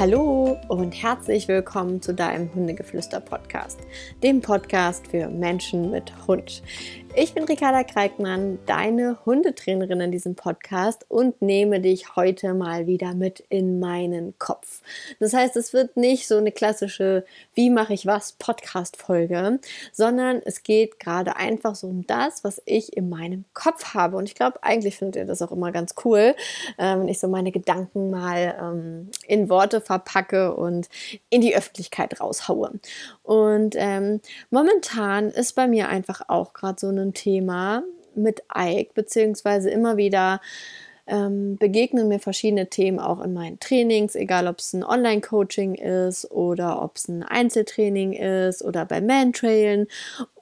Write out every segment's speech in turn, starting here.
Hallo und herzlich willkommen zu deinem Hundegeflüster-Podcast, dem Podcast für Menschen mit Hund. Ich bin Ricarda Kreikmann, deine Hundetrainerin in diesem Podcast und nehme dich heute mal wieder mit in meinen Kopf. Das heißt, es wird nicht so eine klassische Wie mache ich was Podcast-Folge, sondern es geht gerade einfach so um das, was ich in meinem Kopf habe. Und ich glaube, eigentlich findet ihr das auch immer ganz cool, äh, wenn ich so meine Gedanken mal ähm, in Worte verpacke und in die Öffentlichkeit raushaue. Und ähm, momentan ist bei mir einfach auch gerade so ein Thema mit Ike, beziehungsweise immer wieder ähm, begegnen mir verschiedene Themen auch in meinen Trainings, egal ob es ein Online-Coaching ist oder ob es ein Einzeltraining ist oder bei Mantrailen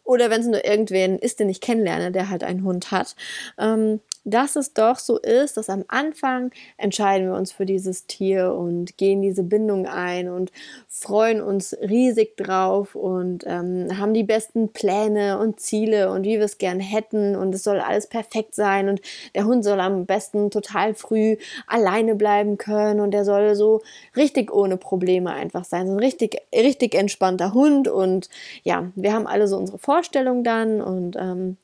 oder wenn es nur irgendwen ist, den ich kennenlerne, der halt einen Hund hat. Ähm, dass es doch so ist, dass am Anfang entscheiden wir uns für dieses Tier und gehen diese Bindung ein und freuen uns riesig drauf und ähm, haben die besten Pläne und Ziele und wie wir es gern hätten und es soll alles perfekt sein und der Hund soll am besten total früh alleine bleiben können und der soll so richtig ohne Probleme einfach sein, so ein richtig, richtig entspannter Hund und ja, wir haben alle so unsere Vorstellungen dann und ähm,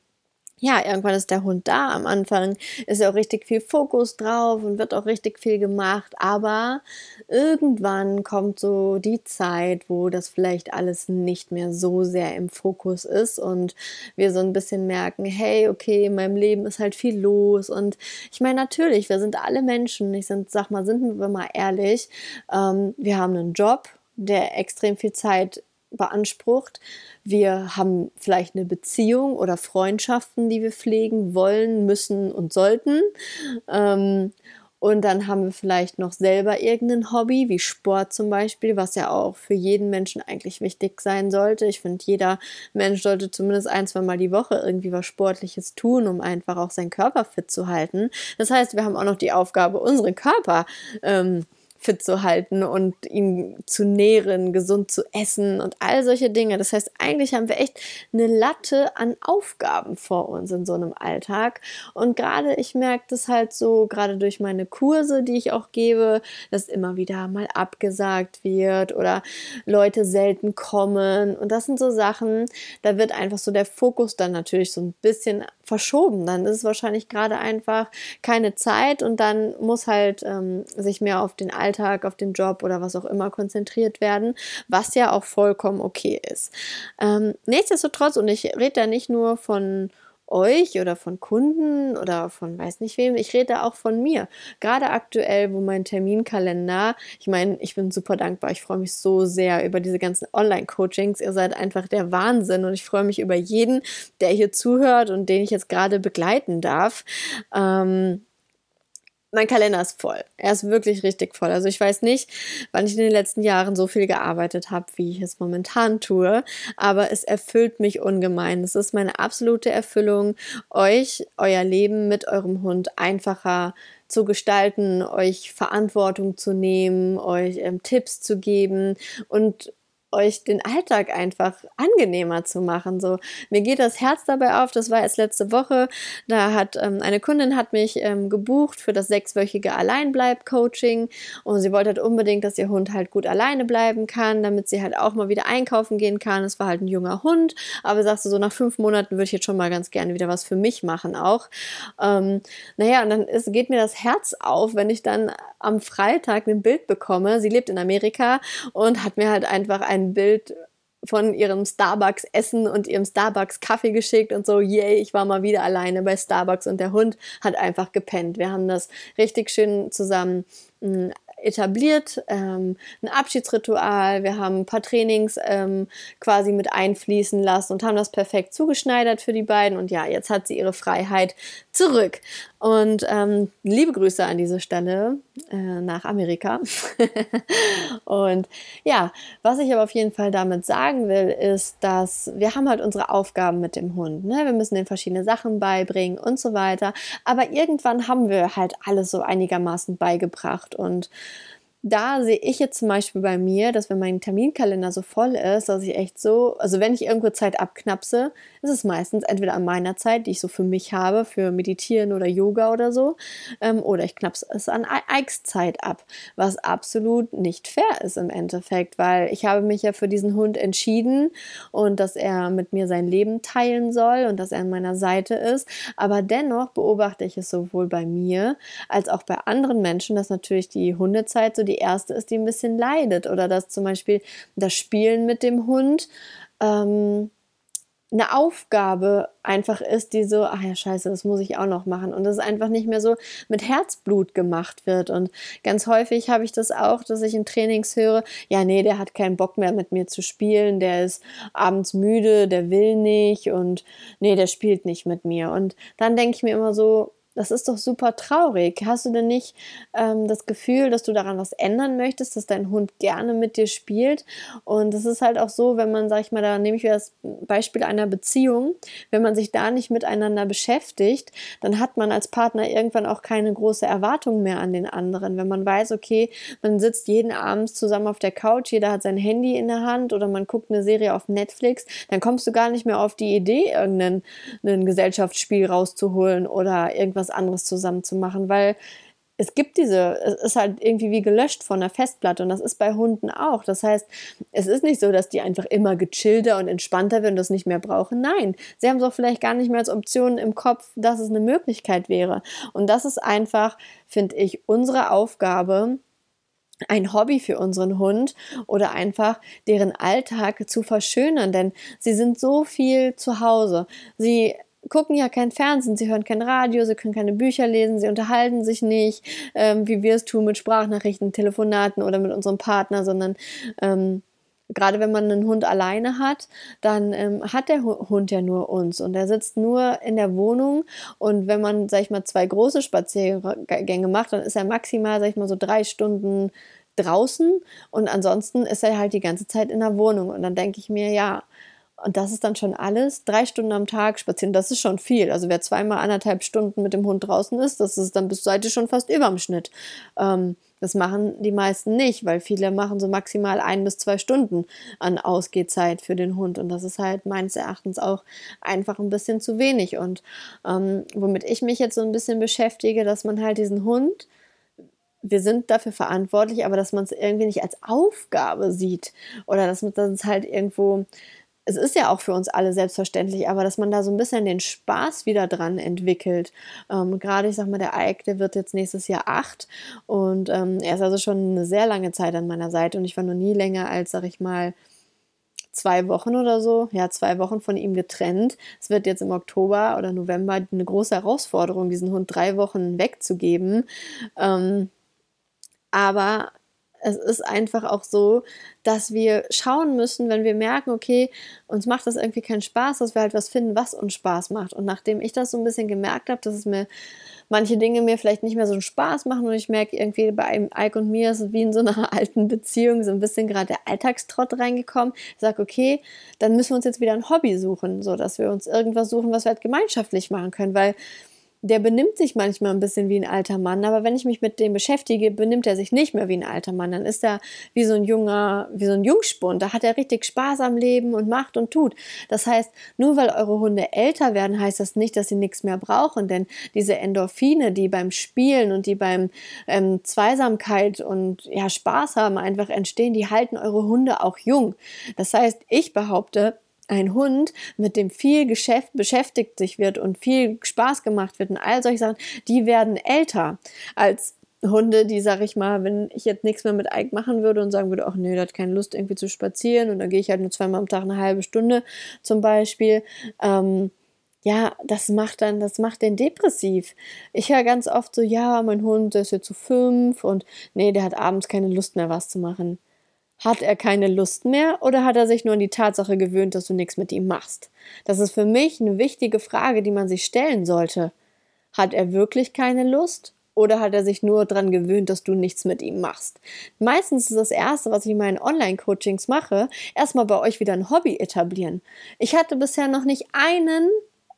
ja, irgendwann ist der Hund da. Am Anfang ist ja auch richtig viel Fokus drauf und wird auch richtig viel gemacht. Aber irgendwann kommt so die Zeit, wo das vielleicht alles nicht mehr so sehr im Fokus ist und wir so ein bisschen merken, hey, okay, in meinem Leben ist halt viel los. Und ich meine, natürlich, wir sind alle Menschen. Ich sag mal, sind wir mal ehrlich. Ähm, wir haben einen Job, der extrem viel Zeit beansprucht. Wir haben vielleicht eine Beziehung oder Freundschaften, die wir pflegen wollen, müssen und sollten. Ähm, und dann haben wir vielleicht noch selber irgendein Hobby, wie Sport zum Beispiel, was ja auch für jeden Menschen eigentlich wichtig sein sollte. Ich finde, jeder Mensch sollte zumindest ein, zwei Mal die Woche irgendwie was Sportliches tun, um einfach auch seinen Körper fit zu halten. Das heißt, wir haben auch noch die Aufgabe, unseren Körper ähm, fit zu halten und ihn zu nähren, gesund zu essen und all solche Dinge. Das heißt, eigentlich haben wir echt eine Latte an Aufgaben vor uns in so einem Alltag. Und gerade ich merke das halt so, gerade durch meine Kurse, die ich auch gebe, dass immer wieder mal abgesagt wird oder Leute selten kommen. Und das sind so Sachen, da wird einfach so der Fokus dann natürlich so ein bisschen verschoben. Dann ist es wahrscheinlich gerade einfach keine Zeit und dann muss halt ähm, sich mehr auf den Alltag Alltag, auf den Job oder was auch immer konzentriert werden, was ja auch vollkommen okay ist. Ähm, nichtsdestotrotz, und ich rede da nicht nur von euch oder von Kunden oder von weiß nicht wem. Ich rede auch von mir. Gerade aktuell, wo mein Terminkalender, ich meine, ich bin super dankbar. Ich freue mich so sehr über diese ganzen Online-Coachings. Ihr seid einfach der Wahnsinn und ich freue mich über jeden, der hier zuhört und den ich jetzt gerade begleiten darf. Ähm, mein Kalender ist voll. Er ist wirklich richtig voll. Also ich weiß nicht, wann ich in den letzten Jahren so viel gearbeitet habe, wie ich es momentan tue, aber es erfüllt mich ungemein. Es ist meine absolute Erfüllung, euch euer Leben mit eurem Hund einfacher zu gestalten, euch Verantwortung zu nehmen, euch ähm, Tipps zu geben und euch den Alltag einfach angenehmer zu machen. So, mir geht das Herz dabei auf. Das war erst letzte Woche. Da hat ähm, eine Kundin hat mich ähm, gebucht für das sechswöchige Alleinbleib-Coaching und sie wollte halt unbedingt, dass ihr Hund halt gut alleine bleiben kann, damit sie halt auch mal wieder einkaufen gehen kann. Es war halt ein junger Hund, aber sagst du so nach fünf Monaten würde ich jetzt schon mal ganz gerne wieder was für mich machen auch. Ähm, naja, und dann ist, geht mir das Herz auf, wenn ich dann am Freitag ein Bild bekomme. Sie lebt in Amerika und hat mir halt einfach ein Bild von ihrem Starbucks Essen und ihrem Starbucks Kaffee geschickt und so, yay, ich war mal wieder alleine bei Starbucks und der Hund hat einfach gepennt. Wir haben das richtig schön zusammen hm, etabliert, ähm, ein Abschiedsritual, wir haben ein paar Trainings ähm, quasi mit einfließen lassen und haben das perfekt zugeschneidert für die beiden und ja, jetzt hat sie ihre Freiheit zurück. Und ähm, liebe Grüße an diese Stelle äh, nach Amerika. und ja, was ich aber auf jeden Fall damit sagen will, ist, dass wir haben halt unsere Aufgaben mit dem Hund. Ne? Wir müssen den verschiedene Sachen beibringen und so weiter. Aber irgendwann haben wir halt alles so einigermaßen beigebracht. Und da sehe ich jetzt zum Beispiel bei mir, dass wenn mein Terminkalender so voll ist, dass ich echt so, also wenn ich irgendwo Zeit abknapse, ist es meistens entweder an meiner Zeit, die ich so für mich habe, für Meditieren oder Yoga oder so, ähm, oder ich knapse es an Ikes Zeit ab, was absolut nicht fair ist im Endeffekt, weil ich habe mich ja für diesen Hund entschieden und dass er mit mir sein Leben teilen soll und dass er an meiner Seite ist, aber dennoch beobachte ich es sowohl bei mir als auch bei anderen Menschen, dass natürlich die Hundezeit so die die erste ist, die ein bisschen leidet. Oder dass zum Beispiel das Spielen mit dem Hund ähm, eine Aufgabe einfach ist, die so, ach ja, scheiße, das muss ich auch noch machen. Und das einfach nicht mehr so mit Herzblut gemacht wird. Und ganz häufig habe ich das auch, dass ich in Trainings höre, ja, nee, der hat keinen Bock mehr mit mir zu spielen, der ist abends müde, der will nicht und nee, der spielt nicht mit mir. Und dann denke ich mir immer so, das ist doch super traurig. Hast du denn nicht ähm, das Gefühl, dass du daran was ändern möchtest, dass dein Hund gerne mit dir spielt? Und es ist halt auch so, wenn man, sag ich mal, da nehme ich wieder das Beispiel einer Beziehung, wenn man sich da nicht miteinander beschäftigt, dann hat man als Partner irgendwann auch keine große Erwartung mehr an den anderen. Wenn man weiß, okay, man sitzt jeden Abend zusammen auf der Couch, jeder hat sein Handy in der Hand oder man guckt eine Serie auf Netflix, dann kommst du gar nicht mehr auf die Idee, irgendein Gesellschaftsspiel rauszuholen oder irgendwas was anderes zusammen zu machen, weil es gibt diese, es ist halt irgendwie wie gelöscht von der Festplatte und das ist bei Hunden auch. Das heißt, es ist nicht so, dass die einfach immer gechillter und entspannter werden und das nicht mehr brauchen. Nein, sie haben es auch vielleicht gar nicht mehr als Option im Kopf, dass es eine Möglichkeit wäre. Und das ist einfach, finde ich, unsere Aufgabe, ein Hobby für unseren Hund oder einfach deren Alltag zu verschönern, denn sie sind so viel zu Hause. Sie gucken ja kein Fernsehen, sie hören kein Radio, sie können keine Bücher lesen, sie unterhalten sich nicht, ähm, wie wir es tun mit Sprachnachrichten, Telefonaten oder mit unserem Partner, sondern ähm, gerade wenn man einen Hund alleine hat, dann ähm, hat der Hund ja nur uns und er sitzt nur in der Wohnung und wenn man, sag ich mal, zwei große Spaziergänge macht, dann ist er maximal, sag ich mal, so drei Stunden draußen und ansonsten ist er halt die ganze Zeit in der Wohnung und dann denke ich mir, ja, und das ist dann schon alles. Drei Stunden am Tag spazieren, das ist schon viel. Also wer zweimal anderthalb Stunden mit dem Hund draußen ist, das ist dann bis Seite schon fast überm Schnitt. Ähm, das machen die meisten nicht, weil viele machen so maximal ein bis zwei Stunden an Ausgehzeit für den Hund. Und das ist halt meines Erachtens auch einfach ein bisschen zu wenig. Und ähm, womit ich mich jetzt so ein bisschen beschäftige, dass man halt diesen Hund, wir sind dafür verantwortlich, aber dass man es irgendwie nicht als Aufgabe sieht oder dass man es halt irgendwo es ist ja auch für uns alle selbstverständlich, aber dass man da so ein bisschen den Spaß wieder dran entwickelt. Ähm, Gerade, ich sag mal, der Eik, der wird jetzt nächstes Jahr acht und ähm, er ist also schon eine sehr lange Zeit an meiner Seite und ich war noch nie länger als, sag ich mal, zwei Wochen oder so, ja, zwei Wochen von ihm getrennt. Es wird jetzt im Oktober oder November eine große Herausforderung, diesen Hund drei Wochen wegzugeben. Ähm, aber es ist einfach auch so, dass wir schauen müssen, wenn wir merken, okay, uns macht das irgendwie keinen Spaß, dass wir halt was finden, was uns Spaß macht. Und nachdem ich das so ein bisschen gemerkt habe, dass es mir manche Dinge mir vielleicht nicht mehr so einen Spaß machen und ich merke irgendwie bei Ike und mir ist wie in so einer alten Beziehung so ein bisschen gerade der Alltagstrott reingekommen. Ich sage, okay, dann müssen wir uns jetzt wieder ein Hobby suchen, so dass wir uns irgendwas suchen, was wir halt gemeinschaftlich machen können, weil der benimmt sich manchmal ein bisschen wie ein alter Mann, aber wenn ich mich mit dem beschäftige, benimmt er sich nicht mehr wie ein alter Mann. Dann ist er wie so ein junger, wie so ein Jungspund. Da hat er richtig Spaß am Leben und macht und tut. Das heißt, nur weil eure Hunde älter werden, heißt das nicht, dass sie nichts mehr brauchen, denn diese Endorphine, die beim Spielen und die beim ähm, Zweisamkeit und ja Spaß haben einfach entstehen, die halten eure Hunde auch jung. Das heißt, ich behaupte, ein Hund, mit dem viel Geschäft beschäftigt sich wird und viel Spaß gemacht wird und all solche Sachen, die werden älter als Hunde, die, sag ich mal, wenn ich jetzt nichts mehr mit Ike machen würde und sagen würde, ach nee, der hat keine Lust irgendwie zu spazieren und dann gehe ich halt nur zweimal am Tag eine halbe Stunde zum Beispiel, ähm, ja, das macht dann, das macht den depressiv. Ich höre ganz oft so, ja, mein Hund der ist jetzt zu so fünf und nee, der hat abends keine Lust mehr, was zu machen. Hat er keine Lust mehr oder hat er sich nur an die Tatsache gewöhnt, dass du nichts mit ihm machst? Das ist für mich eine wichtige Frage, die man sich stellen sollte. Hat er wirklich keine Lust oder hat er sich nur daran gewöhnt, dass du nichts mit ihm machst? Meistens ist das Erste, was ich in meinen Online-Coachings mache, erstmal bei euch wieder ein Hobby etablieren. Ich hatte bisher noch nicht einen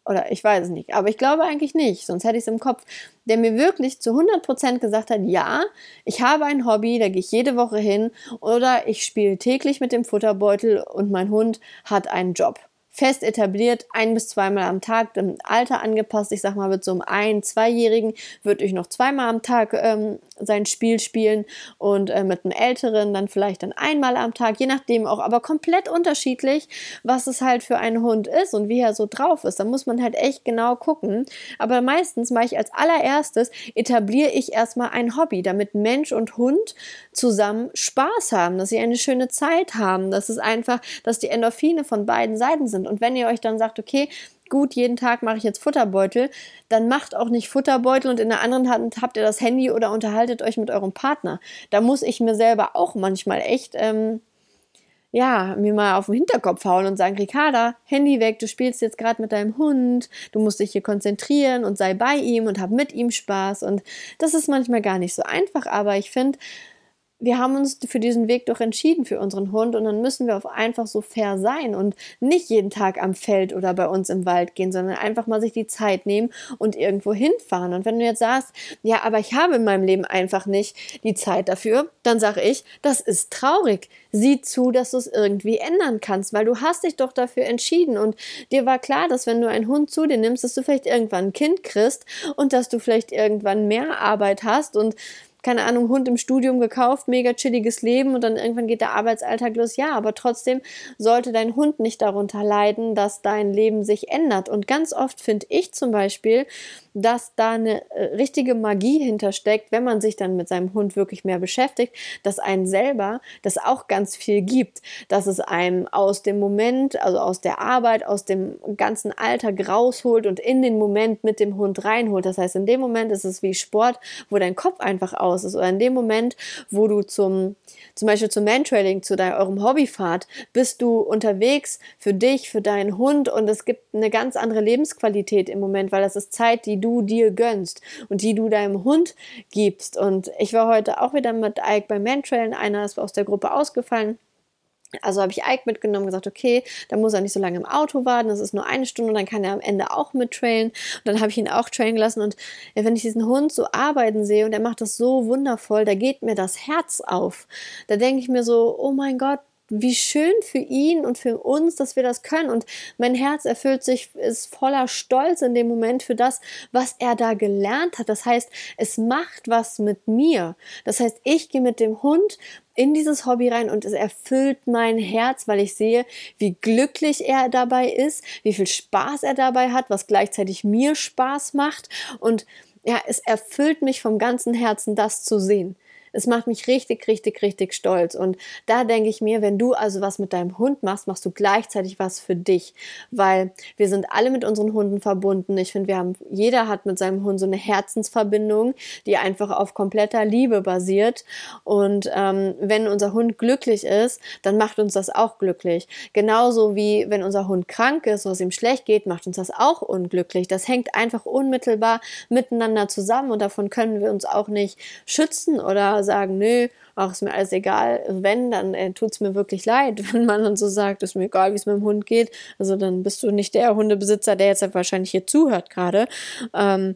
oder ich weiß es nicht, aber ich glaube eigentlich nicht, sonst hätte ich es im Kopf, der mir wirklich zu 100% gesagt hat, ja, ich habe ein Hobby, da gehe ich jede Woche hin. Oder ich spiele täglich mit dem Futterbeutel und mein Hund hat einen Job fest etabliert, ein bis zweimal am Tag, dem Alter angepasst. Ich sag mal, mit so einem ein-, zweijährigen würde ich noch zweimal am Tag ähm, sein Spiel spielen und äh, mit einem älteren dann vielleicht dann einmal am Tag, je nachdem auch, aber komplett unterschiedlich, was es halt für einen Hund ist und wie er so drauf ist. Da muss man halt echt genau gucken. Aber meistens mache ich als allererstes, etabliere ich erstmal ein Hobby, damit Mensch und Hund zusammen Spaß haben, dass sie eine schöne Zeit haben, dass es einfach, dass die Endorphine von beiden Seiten sind und wenn ihr euch dann sagt, okay, gut, jeden Tag mache ich jetzt Futterbeutel, dann macht auch nicht Futterbeutel und in der anderen Hand habt ihr das Handy oder unterhaltet euch mit eurem Partner. Da muss ich mir selber auch manchmal echt, ähm, ja, mir mal auf den Hinterkopf hauen und sagen, Ricarda, Handy weg, du spielst jetzt gerade mit deinem Hund, du musst dich hier konzentrieren und sei bei ihm und hab mit ihm Spaß. Und das ist manchmal gar nicht so einfach, aber ich finde, wir haben uns für diesen Weg doch entschieden für unseren Hund und dann müssen wir auch einfach so fair sein und nicht jeden Tag am Feld oder bei uns im Wald gehen, sondern einfach mal sich die Zeit nehmen und irgendwo hinfahren. Und wenn du jetzt sagst, ja, aber ich habe in meinem Leben einfach nicht die Zeit dafür, dann sage ich, das ist traurig. Sieh zu, dass du es irgendwie ändern kannst, weil du hast dich doch dafür entschieden und dir war klar, dass wenn du einen Hund zu dir nimmst, dass du vielleicht irgendwann ein Kind kriegst und dass du vielleicht irgendwann mehr Arbeit hast und keine Ahnung, Hund im Studium gekauft, mega chilliges Leben und dann irgendwann geht der Arbeitsalltag los. Ja, aber trotzdem sollte dein Hund nicht darunter leiden, dass dein Leben sich ändert. Und ganz oft finde ich zum Beispiel, dass da eine äh, richtige Magie hintersteckt, wenn man sich dann mit seinem Hund wirklich mehr beschäftigt, dass einen selber das auch ganz viel gibt, dass es einem aus dem Moment, also aus der Arbeit, aus dem ganzen Alltag rausholt und in den Moment mit dem Hund reinholt. Das heißt, in dem Moment ist es wie Sport, wo dein Kopf einfach aus ist oder in dem Moment, wo du zum, zum Beispiel zum Mantrailing, zu deinem, eurem Hobbyfahrt, bist du unterwegs für dich, für deinen Hund und es gibt eine ganz andere Lebensqualität im Moment, weil das ist Zeit, die du du dir gönnst und die du deinem Hund gibst. Und ich war heute auch wieder mit Ike beim Mantrailen. Einer ist aus der Gruppe ausgefallen. Also habe ich Ike mitgenommen gesagt, okay, da muss er nicht so lange im Auto warten, das ist nur eine Stunde und dann kann er am Ende auch mittrailen. Und dann habe ich ihn auch trainen lassen und wenn ich diesen Hund so arbeiten sehe und er macht das so wundervoll, da geht mir das Herz auf. Da denke ich mir so, oh mein Gott, wie schön für ihn und für uns, dass wir das können. Und mein Herz erfüllt sich, ist voller Stolz in dem Moment für das, was er da gelernt hat. Das heißt, es macht was mit mir. Das heißt, ich gehe mit dem Hund in dieses Hobby rein und es erfüllt mein Herz, weil ich sehe, wie glücklich er dabei ist, wie viel Spaß er dabei hat, was gleichzeitig mir Spaß macht. Und ja, es erfüllt mich vom ganzen Herzen, das zu sehen. Es macht mich richtig, richtig, richtig stolz. Und da denke ich mir, wenn du also was mit deinem Hund machst, machst du gleichzeitig was für dich, weil wir sind alle mit unseren Hunden verbunden. Ich finde, wir haben, jeder hat mit seinem Hund so eine Herzensverbindung, die einfach auf kompletter Liebe basiert. Und ähm, wenn unser Hund glücklich ist, dann macht uns das auch glücklich. Genauso wie wenn unser Hund krank ist, es ihm schlecht geht, macht uns das auch unglücklich. Das hängt einfach unmittelbar miteinander zusammen und davon können wir uns auch nicht schützen oder sagen, nö, ach, ist mir alles egal. Wenn, dann äh, tut es mir wirklich leid, wenn man dann so sagt, ist mir egal, wie es mit dem Hund geht. Also dann bist du nicht der Hundebesitzer, der jetzt wahrscheinlich hier zuhört gerade. Ähm,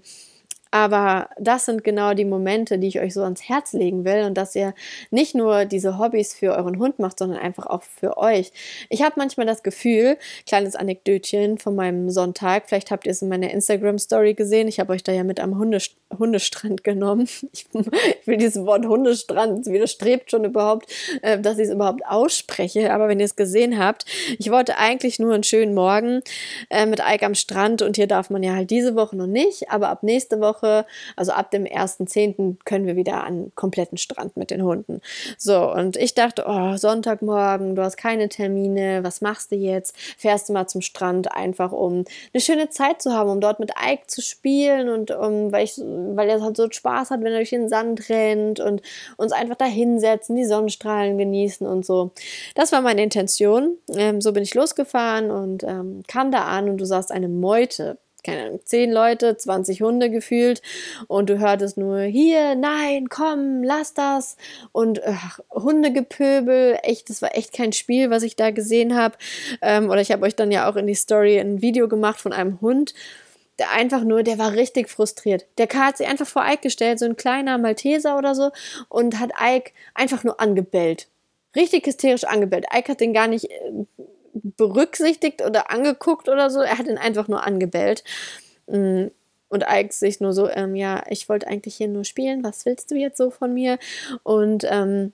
aber das sind genau die Momente, die ich euch so ans Herz legen will und dass ihr nicht nur diese Hobbys für euren Hund macht, sondern einfach auch für euch. Ich habe manchmal das Gefühl, kleines Anekdötchen von meinem Sonntag, vielleicht habt ihr es in meiner Instagram Story gesehen, ich habe euch da ja mit am Hundest Hundestrand genommen. Ich, ich, will dieses Wort Hundestrand, es widerstrebt schon überhaupt, äh, dass ich es überhaupt ausspreche, aber wenn ihr es gesehen habt, ich wollte eigentlich nur einen schönen Morgen äh, mit Ike am Strand und hier darf man ja halt diese Woche noch nicht, aber ab nächste Woche Woche, also ab dem 1.10. können wir wieder an kompletten Strand mit den Hunden. So, und ich dachte, oh, Sonntagmorgen, du hast keine Termine, was machst du jetzt? Fährst du mal zum Strand, einfach um eine schöne Zeit zu haben, um dort mit Ike zu spielen und um, weil, ich, weil er halt so Spaß hat, wenn er durch den Sand rennt und uns einfach da hinsetzen, die Sonnenstrahlen genießen und so. Das war meine Intention. Ähm, so bin ich losgefahren und ähm, kam da an und du sahst eine Meute keine Ahnung, zehn Leute, 20 Hunde gefühlt und du hörtest nur hier, nein, komm, lass das und ach, Hundegepöbel, echt, das war echt kein Spiel, was ich da gesehen habe. Ähm, oder ich habe euch dann ja auch in die Story ein Video gemacht von einem Hund, der einfach nur, der war richtig frustriert. Der K hat sich einfach vor Ike gestellt, so ein kleiner Malteser oder so, und hat Ike einfach nur angebellt. Richtig hysterisch angebellt. Ike hat den gar nicht äh, berücksichtigt oder angeguckt oder so. Er hat ihn einfach nur angebellt. Mm, und Ike sich nur so, ähm, ja, ich wollte eigentlich hier nur spielen, was willst du jetzt so von mir? Und ähm,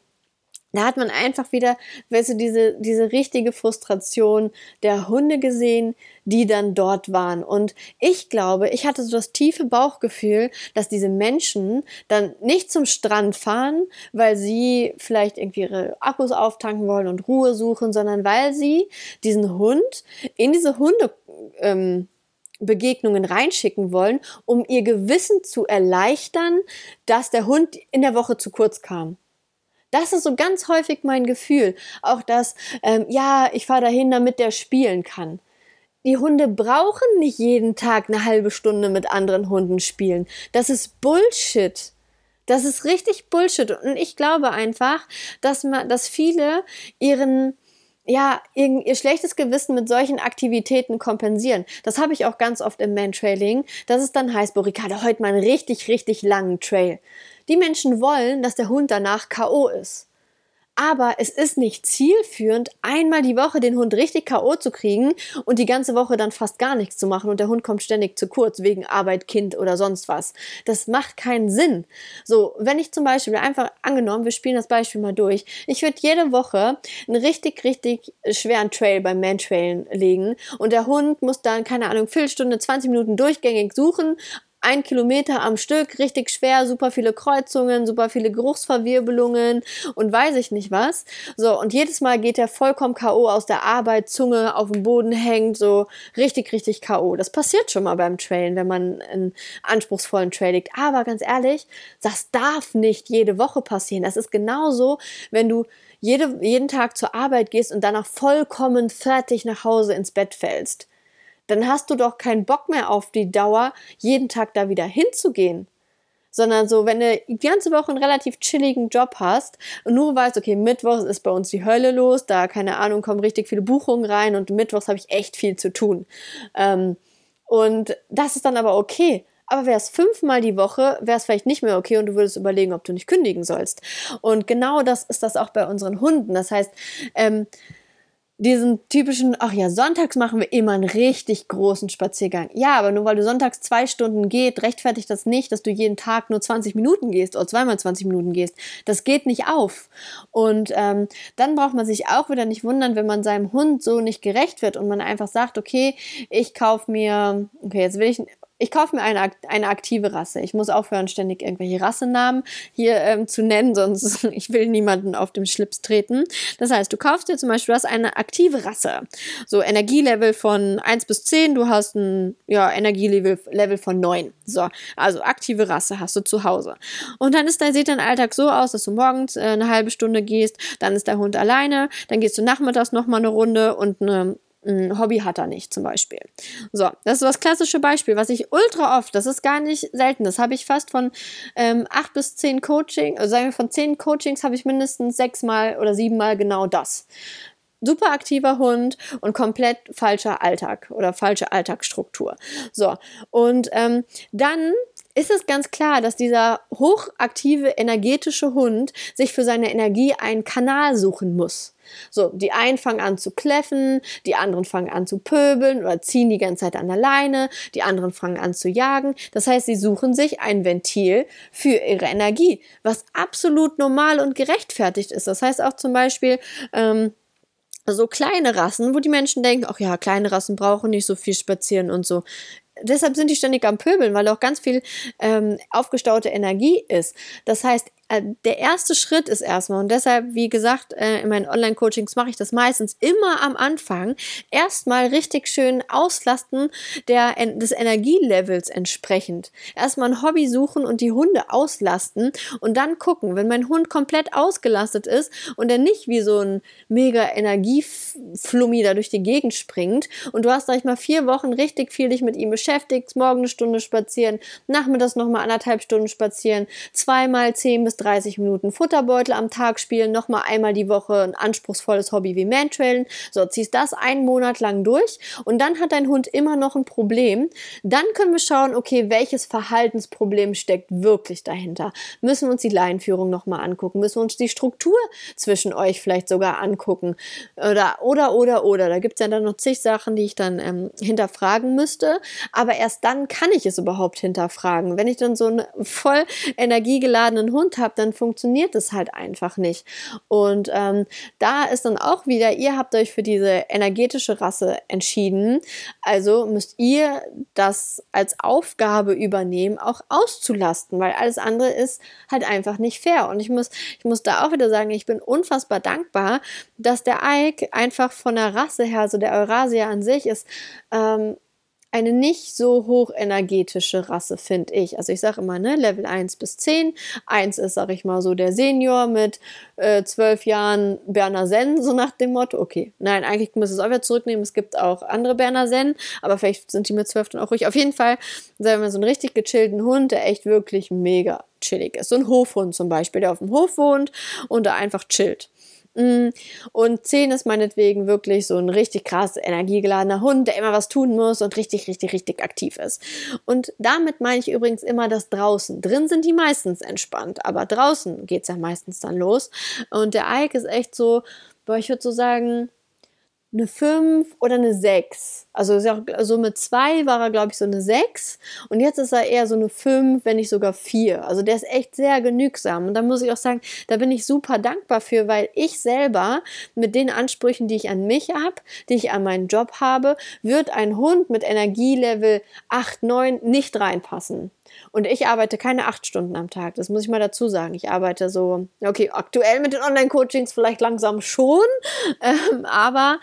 da hat man einfach wieder, weißt du, diese, diese richtige Frustration der Hunde gesehen, die dann dort waren. Und ich glaube, ich hatte so das tiefe Bauchgefühl, dass diese Menschen dann nicht zum Strand fahren, weil sie vielleicht irgendwie ihre Akkus auftanken wollen und Ruhe suchen, sondern weil sie diesen Hund in diese Hunde, ähm, Begegnungen reinschicken wollen, um ihr Gewissen zu erleichtern, dass der Hund in der Woche zu kurz kam. Das ist so ganz häufig mein Gefühl. Auch das, ähm, ja, ich fahre dahin, damit der spielen kann. Die Hunde brauchen nicht jeden Tag eine halbe Stunde mit anderen Hunden spielen. Das ist Bullshit. Das ist richtig Bullshit. Und ich glaube einfach, dass man, dass viele ihren, ja, ihr, ihr schlechtes Gewissen mit solchen Aktivitäten kompensieren. Das habe ich auch ganz oft im Man-Trailing, dass es dann heißt, boah, Ricardo, heute mal einen richtig, richtig langen Trail. Die Menschen wollen, dass der Hund danach K.O. ist. Aber es ist nicht zielführend, einmal die Woche den Hund richtig K.O. zu kriegen und die ganze Woche dann fast gar nichts zu machen und der Hund kommt ständig zu kurz wegen Arbeit, Kind oder sonst was. Das macht keinen Sinn. So, wenn ich zum Beispiel einfach angenommen, wir spielen das Beispiel mal durch, ich würde jede Woche einen richtig, richtig schweren Trail beim Man-Trailen legen und der Hund muss dann, keine Ahnung, Viertelstunde, 20 Minuten durchgängig suchen, ein Kilometer am Stück, richtig schwer, super viele Kreuzungen, super viele Geruchsverwirbelungen und weiß ich nicht was. So, und jedes Mal geht er vollkommen K.O. aus der Arbeit, Zunge auf dem Boden hängt, so richtig, richtig K.O. Das passiert schon mal beim Trailen, wenn man einen anspruchsvollen Trail legt. Aber ganz ehrlich, das darf nicht jede Woche passieren. Das ist genauso, wenn du jede, jeden Tag zur Arbeit gehst und danach vollkommen fertig nach Hause ins Bett fällst dann hast du doch keinen Bock mehr auf die Dauer, jeden Tag da wieder hinzugehen. Sondern so, wenn du die ganze Woche einen relativ chilligen Job hast und nur weißt, okay, Mittwochs ist bei uns die Hölle los, da, keine Ahnung, kommen richtig viele Buchungen rein und Mittwochs habe ich echt viel zu tun. Ähm, und das ist dann aber okay. Aber wäre es fünfmal die Woche, wäre es vielleicht nicht mehr okay und du würdest überlegen, ob du nicht kündigen sollst. Und genau das ist das auch bei unseren Hunden. Das heißt, ähm, diesen typischen, ach ja, sonntags machen wir immer einen richtig großen Spaziergang. Ja, aber nur weil du sonntags zwei Stunden geht, rechtfertigt das nicht, dass du jeden Tag nur 20 Minuten gehst oder zweimal 20 Minuten gehst. Das geht nicht auf. Und ähm, dann braucht man sich auch wieder nicht wundern, wenn man seinem Hund so nicht gerecht wird und man einfach sagt, okay, ich kaufe mir, okay, jetzt will ich ich kaufe mir eine, eine aktive Rasse. Ich muss aufhören, ständig irgendwelche Rassenamen hier ähm, zu nennen, sonst ich will niemanden auf dem Schlips treten. Das heißt, du kaufst dir zum Beispiel, du hast eine aktive Rasse. So Energielevel von 1 bis 10, du hast ein ja, Energielevel Level von 9. So, also aktive Rasse hast du zu Hause. Und dann ist, da sieht dein Alltag so aus, dass du morgens äh, eine halbe Stunde gehst, dann ist der Hund alleine, dann gehst du nachmittags nochmal eine Runde und eine ein Hobby hat er nicht zum Beispiel. So, das ist das klassische Beispiel, was ich ultra oft, das ist gar nicht selten, das habe ich fast von ähm, acht bis zehn Coaching, also sagen wir von zehn Coachings habe ich mindestens sechsmal oder siebenmal genau das. Super aktiver Hund und komplett falscher Alltag oder falsche Alltagsstruktur. So, und ähm, dann ist es ganz klar, dass dieser hochaktive, energetische Hund sich für seine Energie einen Kanal suchen muss. So, die einen fangen an zu kläffen, die anderen fangen an zu pöbeln oder ziehen die ganze Zeit an der Leine, die anderen fangen an zu jagen. Das heißt, sie suchen sich ein Ventil für ihre Energie, was absolut normal und gerechtfertigt ist. Das heißt auch zum Beispiel, ähm, so kleine Rassen, wo die Menschen denken, ach ja, kleine Rassen brauchen nicht so viel spazieren und so deshalb sind die ständig am Pöbeln, weil auch ganz viel ähm, aufgestaute Energie ist. Das heißt, der erste Schritt ist erstmal, und deshalb, wie gesagt, äh, in meinen Online-Coachings mache ich das meistens immer am Anfang, erstmal richtig schön auslasten der, des Energielevels entsprechend. Erstmal ein Hobby suchen und die Hunde auslasten und dann gucken, wenn mein Hund komplett ausgelastet ist und er nicht wie so ein mega Energieflummi da durch die Gegend springt und du hast, sag ich mal, vier Wochen richtig viel dich mit ihm beschäftigt, morgen eine Stunde spazieren, nachmittags nochmal anderthalb Stunden spazieren, zweimal zehn bis 30 Minuten Futterbeutel am Tag spielen, nochmal einmal die Woche ein anspruchsvolles Hobby wie Mantrailen. So, ziehst das einen Monat lang durch und dann hat dein Hund immer noch ein Problem. Dann können wir schauen, okay, welches Verhaltensproblem steckt wirklich dahinter? Müssen wir uns die Leinführung nochmal angucken? Müssen wir uns die Struktur zwischen euch vielleicht sogar angucken? Oder, oder, oder, oder. Da gibt es ja dann noch zig Sachen, die ich dann ähm, hinterfragen müsste. Aber erst dann kann ich es überhaupt hinterfragen. Wenn ich dann so einen voll energiegeladenen Hund habe, dann funktioniert es halt einfach nicht. Und ähm, da ist dann auch wieder, ihr habt euch für diese energetische Rasse entschieden. Also müsst ihr das als Aufgabe übernehmen, auch auszulasten, weil alles andere ist halt einfach nicht fair. Und ich muss, ich muss da auch wieder sagen, ich bin unfassbar dankbar, dass der Ike einfach von der Rasse her, also der Eurasia an sich ist, ähm, eine nicht so hochenergetische Rasse, finde ich. Also ich sage immer, ne, Level 1 bis 10. 1 ist, sage ich mal, so der Senior mit äh, 12 Jahren Berner Sen, so nach dem Motto. Okay, nein, eigentlich muss es auch wieder zurücknehmen. Es gibt auch andere Berner Sen, aber vielleicht sind die mit 12 dann auch ruhig. Auf jeden Fall, sagen wir so einen richtig gechillten Hund, der echt wirklich mega chillig ist. So ein Hofhund zum Beispiel, der auf dem Hof wohnt und da einfach chillt. Mm. Und 10 ist meinetwegen wirklich so ein richtig krass energiegeladener Hund, der immer was tun muss und richtig, richtig, richtig aktiv ist. Und damit meine ich übrigens immer das draußen. Drin sind die meistens entspannt, aber draußen geht es ja meistens dann los. Und der Ike ist echt so, boah, ich würde so sagen, eine 5 oder eine 6. Also so mit 2 war er, glaube ich, so eine 6. Und jetzt ist er eher so eine 5, wenn nicht sogar 4. Also der ist echt sehr genügsam. Und da muss ich auch sagen, da bin ich super dankbar für, weil ich selber mit den Ansprüchen, die ich an mich habe, die ich an meinen Job habe, wird ein Hund mit Energielevel 8, 9 nicht reinpassen. Und ich arbeite keine acht Stunden am Tag. Das muss ich mal dazu sagen. Ich arbeite so, okay, aktuell mit den Online-Coachings vielleicht langsam schon, ähm, aber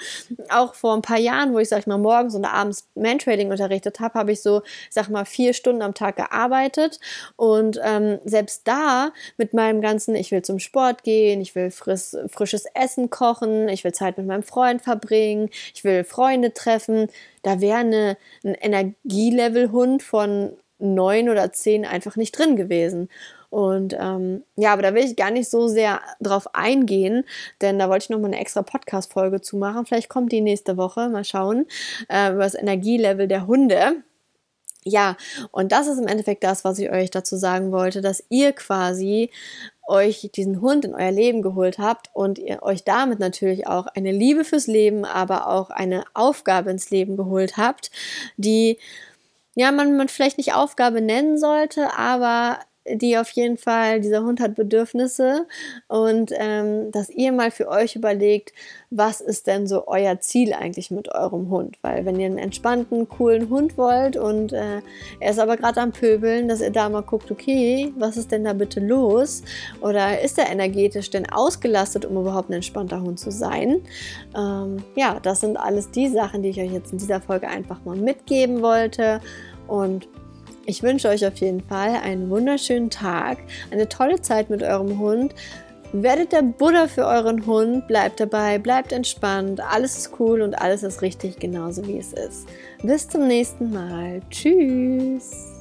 auch vor ein paar Jahren, wo ich, sag ich mal, morgens und abends Mantrailing unterrichtet habe, habe ich so, sag mal, vier Stunden am Tag gearbeitet. Und ähm, selbst da mit meinem ganzen, ich will zum Sport gehen, ich will friss, frisches Essen kochen, ich will Zeit mit meinem Freund verbringen, ich will Freunde treffen, da wäre ein Energielevel-Hund von neun oder zehn einfach nicht drin gewesen. Und ähm, ja, aber da will ich gar nicht so sehr drauf eingehen, denn da wollte ich nochmal eine extra Podcast-Folge zu machen. Vielleicht kommt die nächste Woche, mal schauen, äh, über das Energielevel der Hunde. Ja, und das ist im Endeffekt das, was ich euch dazu sagen wollte, dass ihr quasi euch diesen Hund in euer Leben geholt habt und ihr euch damit natürlich auch eine Liebe fürs Leben, aber auch eine Aufgabe ins Leben geholt habt, die ja, man, man vielleicht nicht Aufgabe nennen sollte, aber die auf jeden Fall, dieser Hund hat Bedürfnisse und ähm, dass ihr mal für euch überlegt, was ist denn so euer Ziel eigentlich mit eurem Hund? Weil wenn ihr einen entspannten, coolen Hund wollt und äh, er ist aber gerade am Pöbeln, dass ihr da mal guckt, okay, was ist denn da bitte los? Oder ist er energetisch denn ausgelastet, um überhaupt ein entspannter Hund zu sein? Ähm, ja, das sind alles die Sachen, die ich euch jetzt in dieser Folge einfach mal mitgeben wollte und ich wünsche euch auf jeden Fall einen wunderschönen Tag, eine tolle Zeit mit eurem Hund. Werdet der Buddha für euren Hund, bleibt dabei, bleibt entspannt, alles ist cool und alles ist richtig genauso wie es ist. Bis zum nächsten Mal. Tschüss.